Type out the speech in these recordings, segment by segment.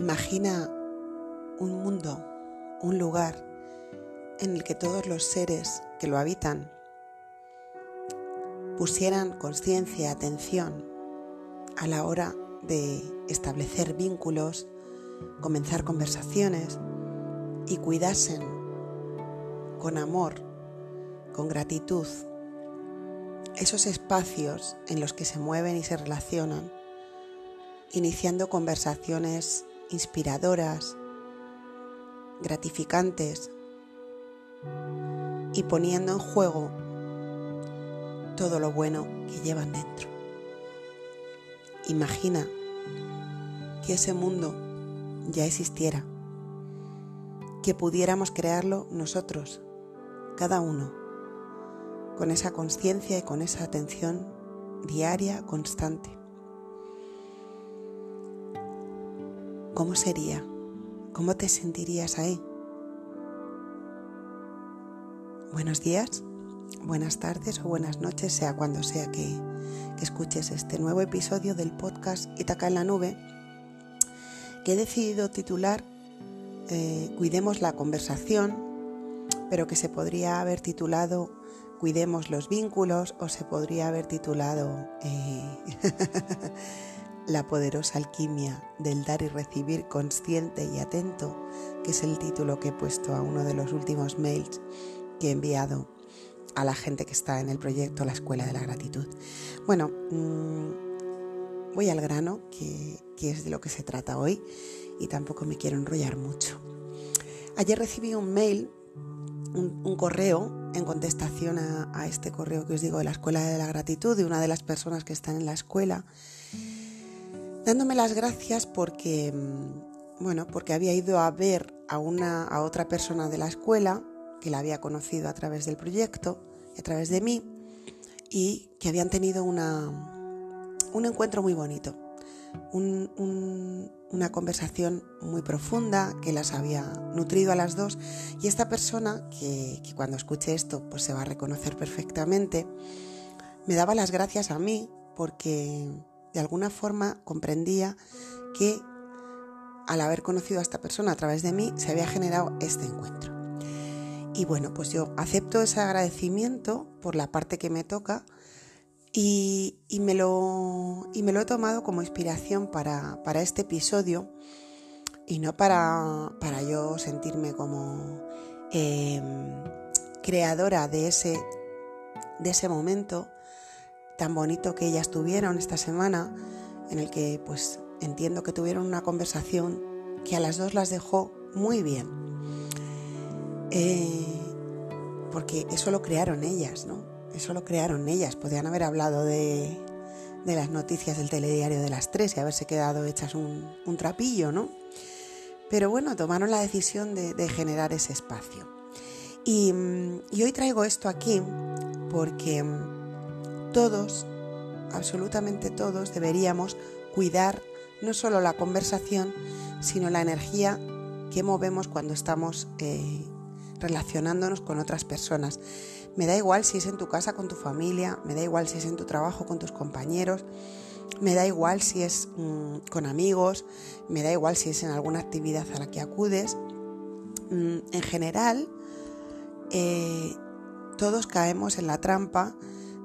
Imagina un mundo, un lugar en el que todos los seres que lo habitan pusieran conciencia, atención a la hora de establecer vínculos, comenzar conversaciones y cuidasen con amor, con gratitud, esos espacios en los que se mueven y se relacionan, iniciando conversaciones inspiradoras, gratificantes y poniendo en juego todo lo bueno que llevan dentro. Imagina que ese mundo ya existiera, que pudiéramos crearlo nosotros, cada uno, con esa conciencia y con esa atención diaria, constante. ¿Cómo sería? ¿Cómo te sentirías ahí? Buenos días, buenas tardes o buenas noches, sea cuando sea que, escuches este nuevo episodio del podcast Itaca en la Nube, que he decidido titular eh, Cuidemos la conversación, pero que se podría haber titulado Cuidemos los vínculos o se podría haber titulado eh, La poderosa alquimia del dar y recibir consciente y atento, que es el título que he puesto a uno de los últimos mails que he enviado a la gente que está en el proyecto La Escuela de la Gratitud. Bueno, mm, voy al grano, que, es de lo que se trata hoy, y tampoco me quiero enrollar mucho. Ayer recibí un mail, un, correo, en contestación a, a, este correo que os digo de la Escuela de la Gratitud, de una de las personas que están en la escuela, dándome las gracias porque, mm, bueno, porque había ido a ver a, una, a otra persona de la escuela que la había conocido a través del proyecto a través de mí y que habían tenido una, un encuentro muy bonito, una conversación muy profunda que las había nutrido a las dos y esta persona, que, que cuando escuche esto pues se va a reconocer perfectamente, me daba las gracias a mí porque de alguna forma comprendía que al haber conocido a esta persona a través de mí se había generado este encuentro. Y bueno, pues yo acepto ese agradecimiento por la parte que me toca y, me, lo, y me, lo, he tomado como inspiración para, este episodio y no para, para yo sentirme como em, creadora de ese, de ese momento, tan bonito que ellas tuvieron esta semana, en el que pues entiendo que tuvieron una conversación que a las dos las dejó muy bien. Eh, porque eso lo crearon ellas, ¿no? Eso lo crearon ellas. Podrían haber hablado de, las noticias del telediario de las tres y haberse quedado hechas un, trapillo, ¿no? Pero bueno, tomaron la decisión de, generar ese espacio. Y, y hoy traigo esto aquí porque todos, absolutamente todos, deberíamos cuidar no solo la conversación, sino la energía que movemos cuando estamos eh, relacionándonos con otras personas. Me da igual si es en tu casa con tu familia, me da igual si es en tu trabajo con tus compañeros, me da igual si es mm, con amigos, me da igual si es en alguna actividad a la que acudes. Mm, en general, eh, todos caemos en la trampa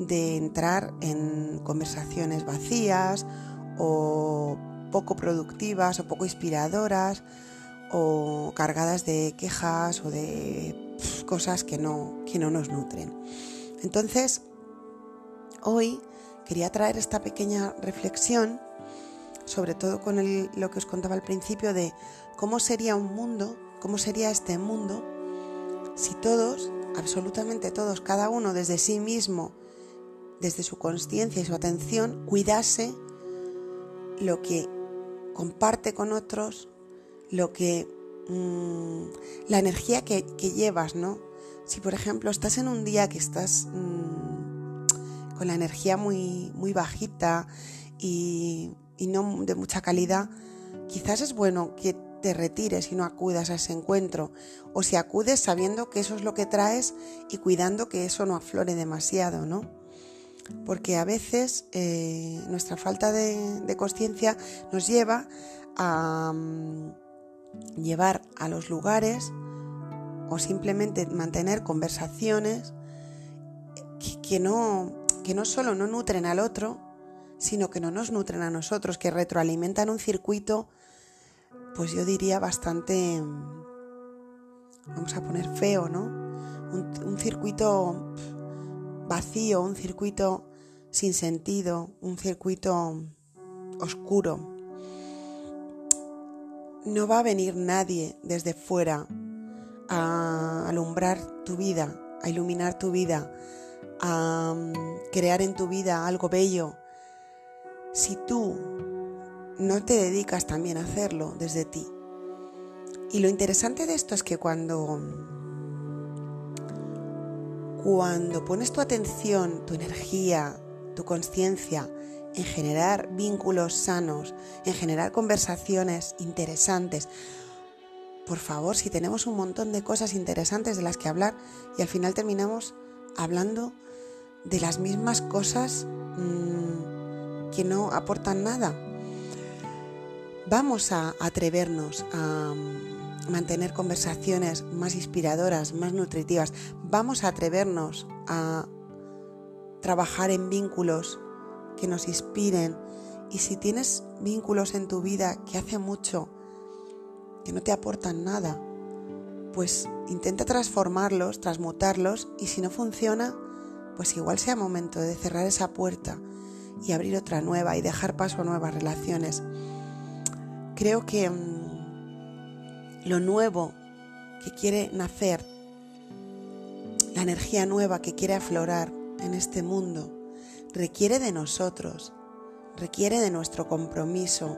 de entrar en conversaciones vacías o poco productivas o poco inspiradoras o cargadas de quejas o de cosas que no, que no nos nutren. Entonces, hoy quería traer esta pequeña reflexión, sobre todo con lo que os contaba al principio, de cómo sería un mundo, cómo sería este mundo, si todos, absolutamente todos, cada uno desde sí mismo, desde su conciencia y su atención, cuidase lo que comparte con otros, lo que mm, la energía que, llevas, ¿no? Si por ejemplo estás en un día que estás mm, con la energía muy, muy bajita y, y no de mucha calidad, quizás es bueno que te retires y no acudas a ese encuentro, o si acudes sabiendo que eso es lo que traes y cuidando que eso no aflore demasiado, ¿no? Porque a veces eh, nuestra falta de, conciencia nos lleva a mm, llevar a los lugares o simplemente mantener conversaciones que, no, que no solo no nutren al otro, sino que no nos nutren a nosotros, que retroalimentan un circuito, pues yo diría bastante, vamos a poner feo, ¿no? Un, circuito vacío, un circuito sin sentido, un circuito oscuro. No va a venir nadie desde fuera a alumbrar tu vida, a iluminar tu vida, a mm, crear en tu vida algo bello, si tú no te dedicas también a hacerlo desde ti. Y lo interesante de esto es que cuando cuando pones tu atención, tu energía, tu conciencia en generar vínculos sanos, en generar conversaciones interesantes, por favor, si tenemos un montón de cosas interesantes de las que hablar y al final terminamos hablando de las mismas cosas mmm, que no aportan nada, vamos a atrevernos a mantener conversaciones más inspiradoras, más nutritivas. Vamos a atrevernos a trabajar en vínculos que nos inspiren. Y si tienes vínculos en tu vida que hace mucho que no te aportan nada, pues intenta transformarlos, transmutarlos y si no funciona, pues igual sea momento de cerrar esa puerta y abrir otra nueva y dejar paso a nuevas relaciones. Creo que mm, lo nuevo que quiere nacer, la energía nueva que quiere aflorar en este mundo, requiere de nosotros, requiere de nuestro compromiso.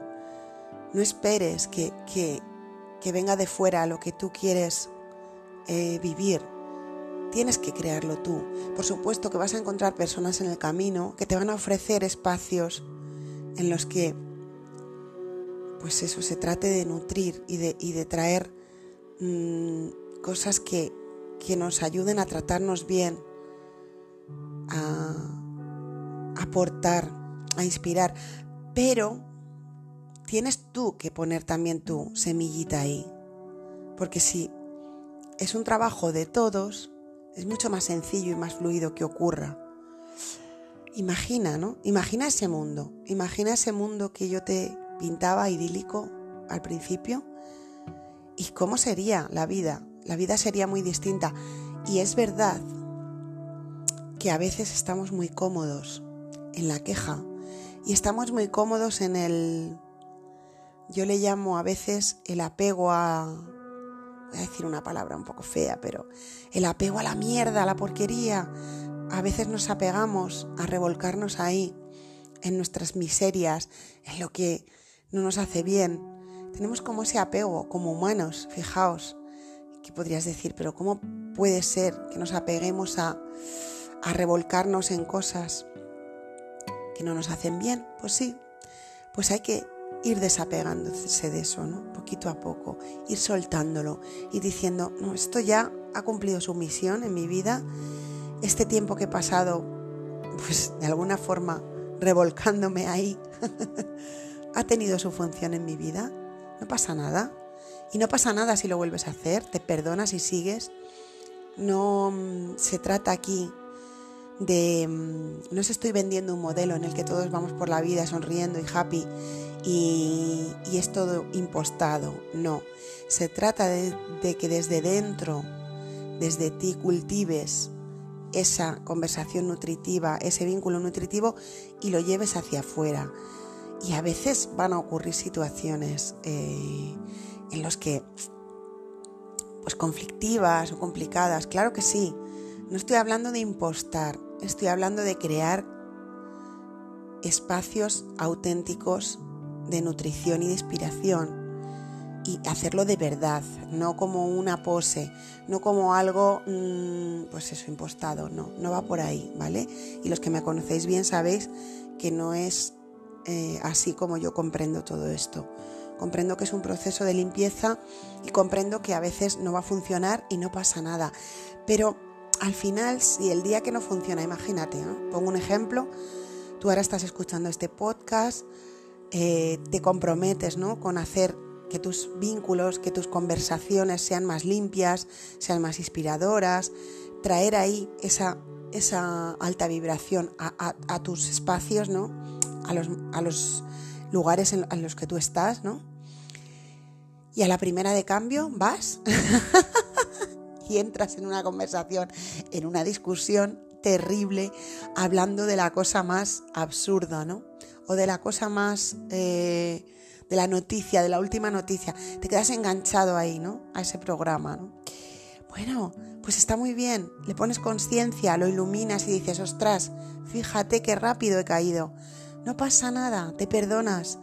No esperes que, que, que venga de fuera lo que tú quieres eh, vivir. Tienes que crearlo tú. Por supuesto que vas a encontrar personas en el camino que te van a ofrecer espacios en los que, pues eso, se trate de nutrir y de, y de traer mm, cosas que, que nos ayuden a tratarnos bien, a aportar, a inspirar. Pero tienes tú que poner también tu semillita ahí. Porque si es un trabajo de todos, es mucho más sencillo y más fluido que ocurra. Imagina, ¿no? Imagina ese mundo. Imagina ese mundo que yo te pintaba idílico al principio. ¿Y cómo sería la vida? La vida sería muy distinta. Y es verdad que a veces estamos muy cómodos en la queja y estamos muy cómodos en el yo le llamo a veces el apego a, voy a decir una palabra un poco fea, pero el apego a la mierda, a la porquería. A veces nos apegamos a revolcarnos ahí, en nuestras miserias, en lo que no nos hace bien. Tenemos como ese apego, como humanos, fijaos, que podrías decir, pero ¿cómo puede ser que nos apeguemos a, a revolcarnos en cosas que no nos hacen bien? Pues sí, pues hay que ir desapegándose de eso, ¿no? Poquito a poco, ir soltándolo y diciendo, no, esto ya ha cumplido su misión en mi vida, este tiempo que he pasado, pues de alguna forma revolcándome ahí, ha tenido su función en mi vida, no pasa nada. Y no pasa nada si lo vuelves a hacer, te perdonas y sigues. No mm, se trata aquí de... Mm, no os estoy vendiendo un modelo en el que todos vamos por la vida sonriendo y happy y, es todo impostado. No, se trata de, de que desde dentro, desde ti cultives esa conversación nutritiva, ese vínculo nutritivo y lo lleves hacia afuera. Y a veces van a ocurrir situaciones eh, en las que, pues conflictivas o complicadas, claro que sí. No estoy hablando de impostar, estoy hablando de crear espacios auténticos de nutrición y de inspiración y hacerlo de verdad, no como una pose, no como algo, mm, pues eso, impostado, no, no va por ahí, ¿vale? Y los que me conocéis bien sabéis que no es eh, así como yo comprendo todo esto. Comprendo que es un proceso de limpieza y comprendo que a veces no va a funcionar y no pasa nada. Pero al final, si el día que no funciona, imagínate, pongo un ejemplo, tú ahora estás escuchando este podcast, eh, te comprometes ¿no? con hacer que tus vínculos, que tus conversaciones sean más limpias, sean más inspiradoras, traer ahí esa, esa alta vibración a, tus espacios, ¿no? A los, a los lugares en, los que tú estás, ¿no? Y a la primera de cambio vas y entras en una conversación, en una discusión terrible, hablando de la cosa más absurda, ¿no? O de la cosa más eh, de la noticia, de la última noticia. Te quedas enganchado ahí, ¿no? A ese programa, ¿no? Bueno, pues está muy bien. Le pones conciencia, lo iluminas y dices, ostras, fíjate qué rápido he caído. No pasa nada, te perdonas,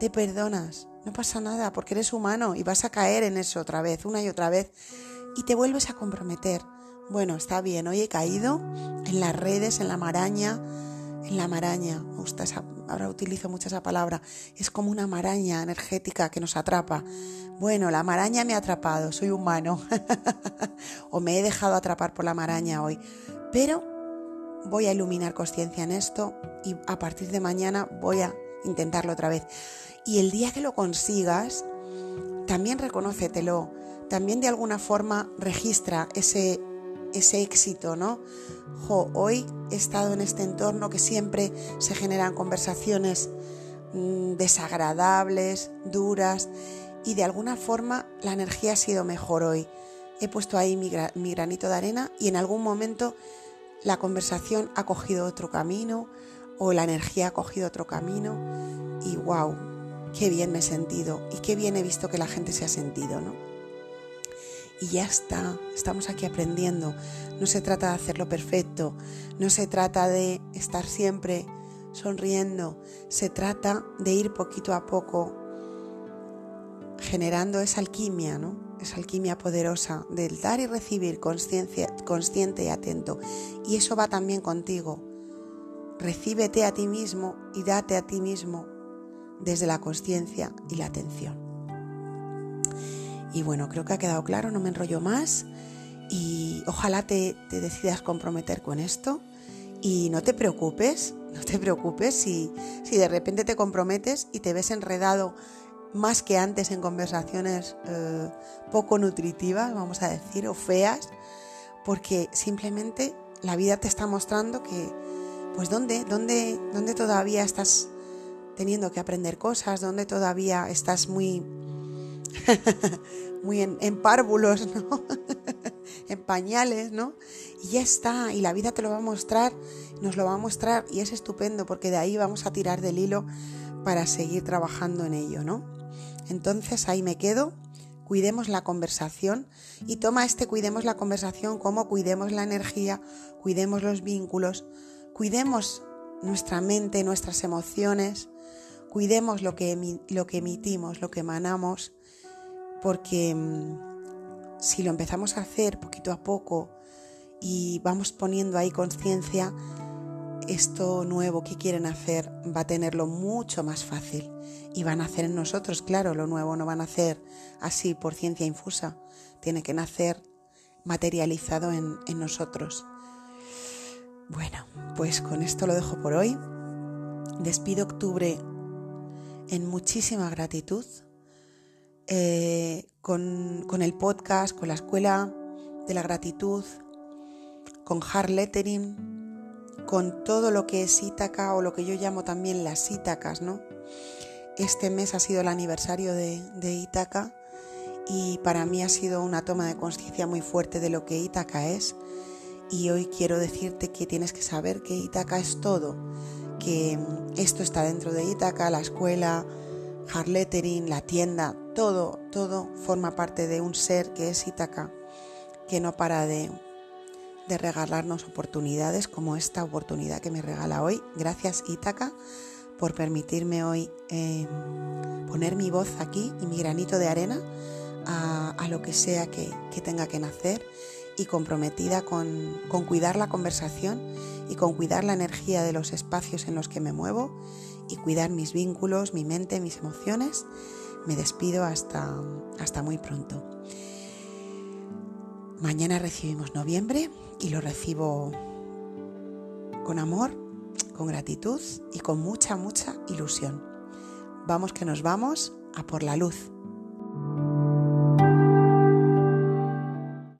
te perdonas. No pasa nada porque eres humano y vas a caer en eso otra vez, una y otra vez. Y te vuelves a comprometer. Bueno, está bien, hoy he caído en las redes, en la maraña, en la maraña, me ahora utilizo mucho esa palabra, es como una maraña energética que nos atrapa. Bueno, la maraña me ha atrapado, soy humano, o me he dejado atrapar por la maraña hoy, pero voy a iluminar conciencia en esto y a partir de mañana voy a intentarlo otra vez. Y el día que lo consigas, también reconócetelo, también de alguna forma registra ese ese éxito, ¿no? hoy he estado en este entorno que siempre se generan conversaciones mm, desagradables, duras, y de alguna forma la energía ha sido mejor hoy. He puesto ahí mi, mi granito de arena y en algún momento la conversación ha cogido otro camino o la energía ha cogido otro camino y wow, qué bien me he sentido y qué bien he visto que la gente se ha sentido, ¿no? y ya está, estamos aquí aprendiendo. No se trata de hacerlo perfecto, no se trata de estar siempre sonriendo, se trata de ir poquito a poco generando esa alquimia, ¿no? Esa alquimia poderosa del dar y recibir consciente y atento. Y eso va también contigo. Recíbete a ti mismo y date a ti mismo desde la conciencia y la atención. Y bueno, creo que ha quedado claro, no me enrollo más y ojalá te, decidas comprometer con esto y no te preocupes, no te preocupes si, si de repente te comprometes y te ves enredado más que antes en conversaciones eh, poco nutritivas, vamos a decir, o feas, porque simplemente la vida te está mostrando que, pues, ¿dónde, dónde, dónde todavía estás teniendo que aprender cosas, dónde todavía estás muy muy en, párvulos, ¿no? en pañales, ¿no? Y ya está, y la vida te lo va a mostrar, nos lo va a mostrar y es estupendo porque de ahí vamos a tirar del hilo para seguir trabajando en ello, ¿no? Entonces ahí me quedo, cuidemos la conversación y toma este cuidemos la conversación como cuidemos la energía, cuidemos los vínculos, cuidemos nuestra mente, nuestras emociones, cuidemos lo que, lo que emitimos, lo que emanamos porque mm, si lo empezamos a hacer poquito a poco y vamos poniendo ahí conciencia, esto nuevo que quieren hacer va a tenerlo mucho más fácil y van a hacer en nosotros, claro, lo nuevo no van a hacer así por ciencia infusa, tiene que nacer materializado en, en nosotros. Bueno, pues con esto lo dejo por hoy. Despido octubre en muchísima gratitud eh, con, el podcast, con la escuela de la gratitud, con hard lettering, con todo lo que es Ítaca o lo que yo llamo también las Ítacas, ¿no? Este mes ha sido el aniversario de, Ítaca y para mí ha sido una toma de conciencia muy fuerte de lo que Ítaca es y hoy quiero decirte que tienes que saber que Ítaca es todo, que esto está dentro de Ítaca, la escuela, hard lettering, la tienda, todo, todo forma parte de un ser que es Ítaca, que no para de, regalarnos oportunidades como esta oportunidad que me regala hoy. Gracias Ítaca por permitirme hoy em, poner mi voz aquí y mi granito de arena a, lo que sea que, tenga que nacer y comprometida con, con cuidar la conversación y con cuidar la energía de los espacios en los que me muevo y cuidar mis vínculos, mi mente, mis emociones me despido hasta, hasta muy pronto. Mañana recibimos noviembre y lo recibo con amor, con gratitud y con mucha, mucha ilusión. vamos que nos vamos a por la luz.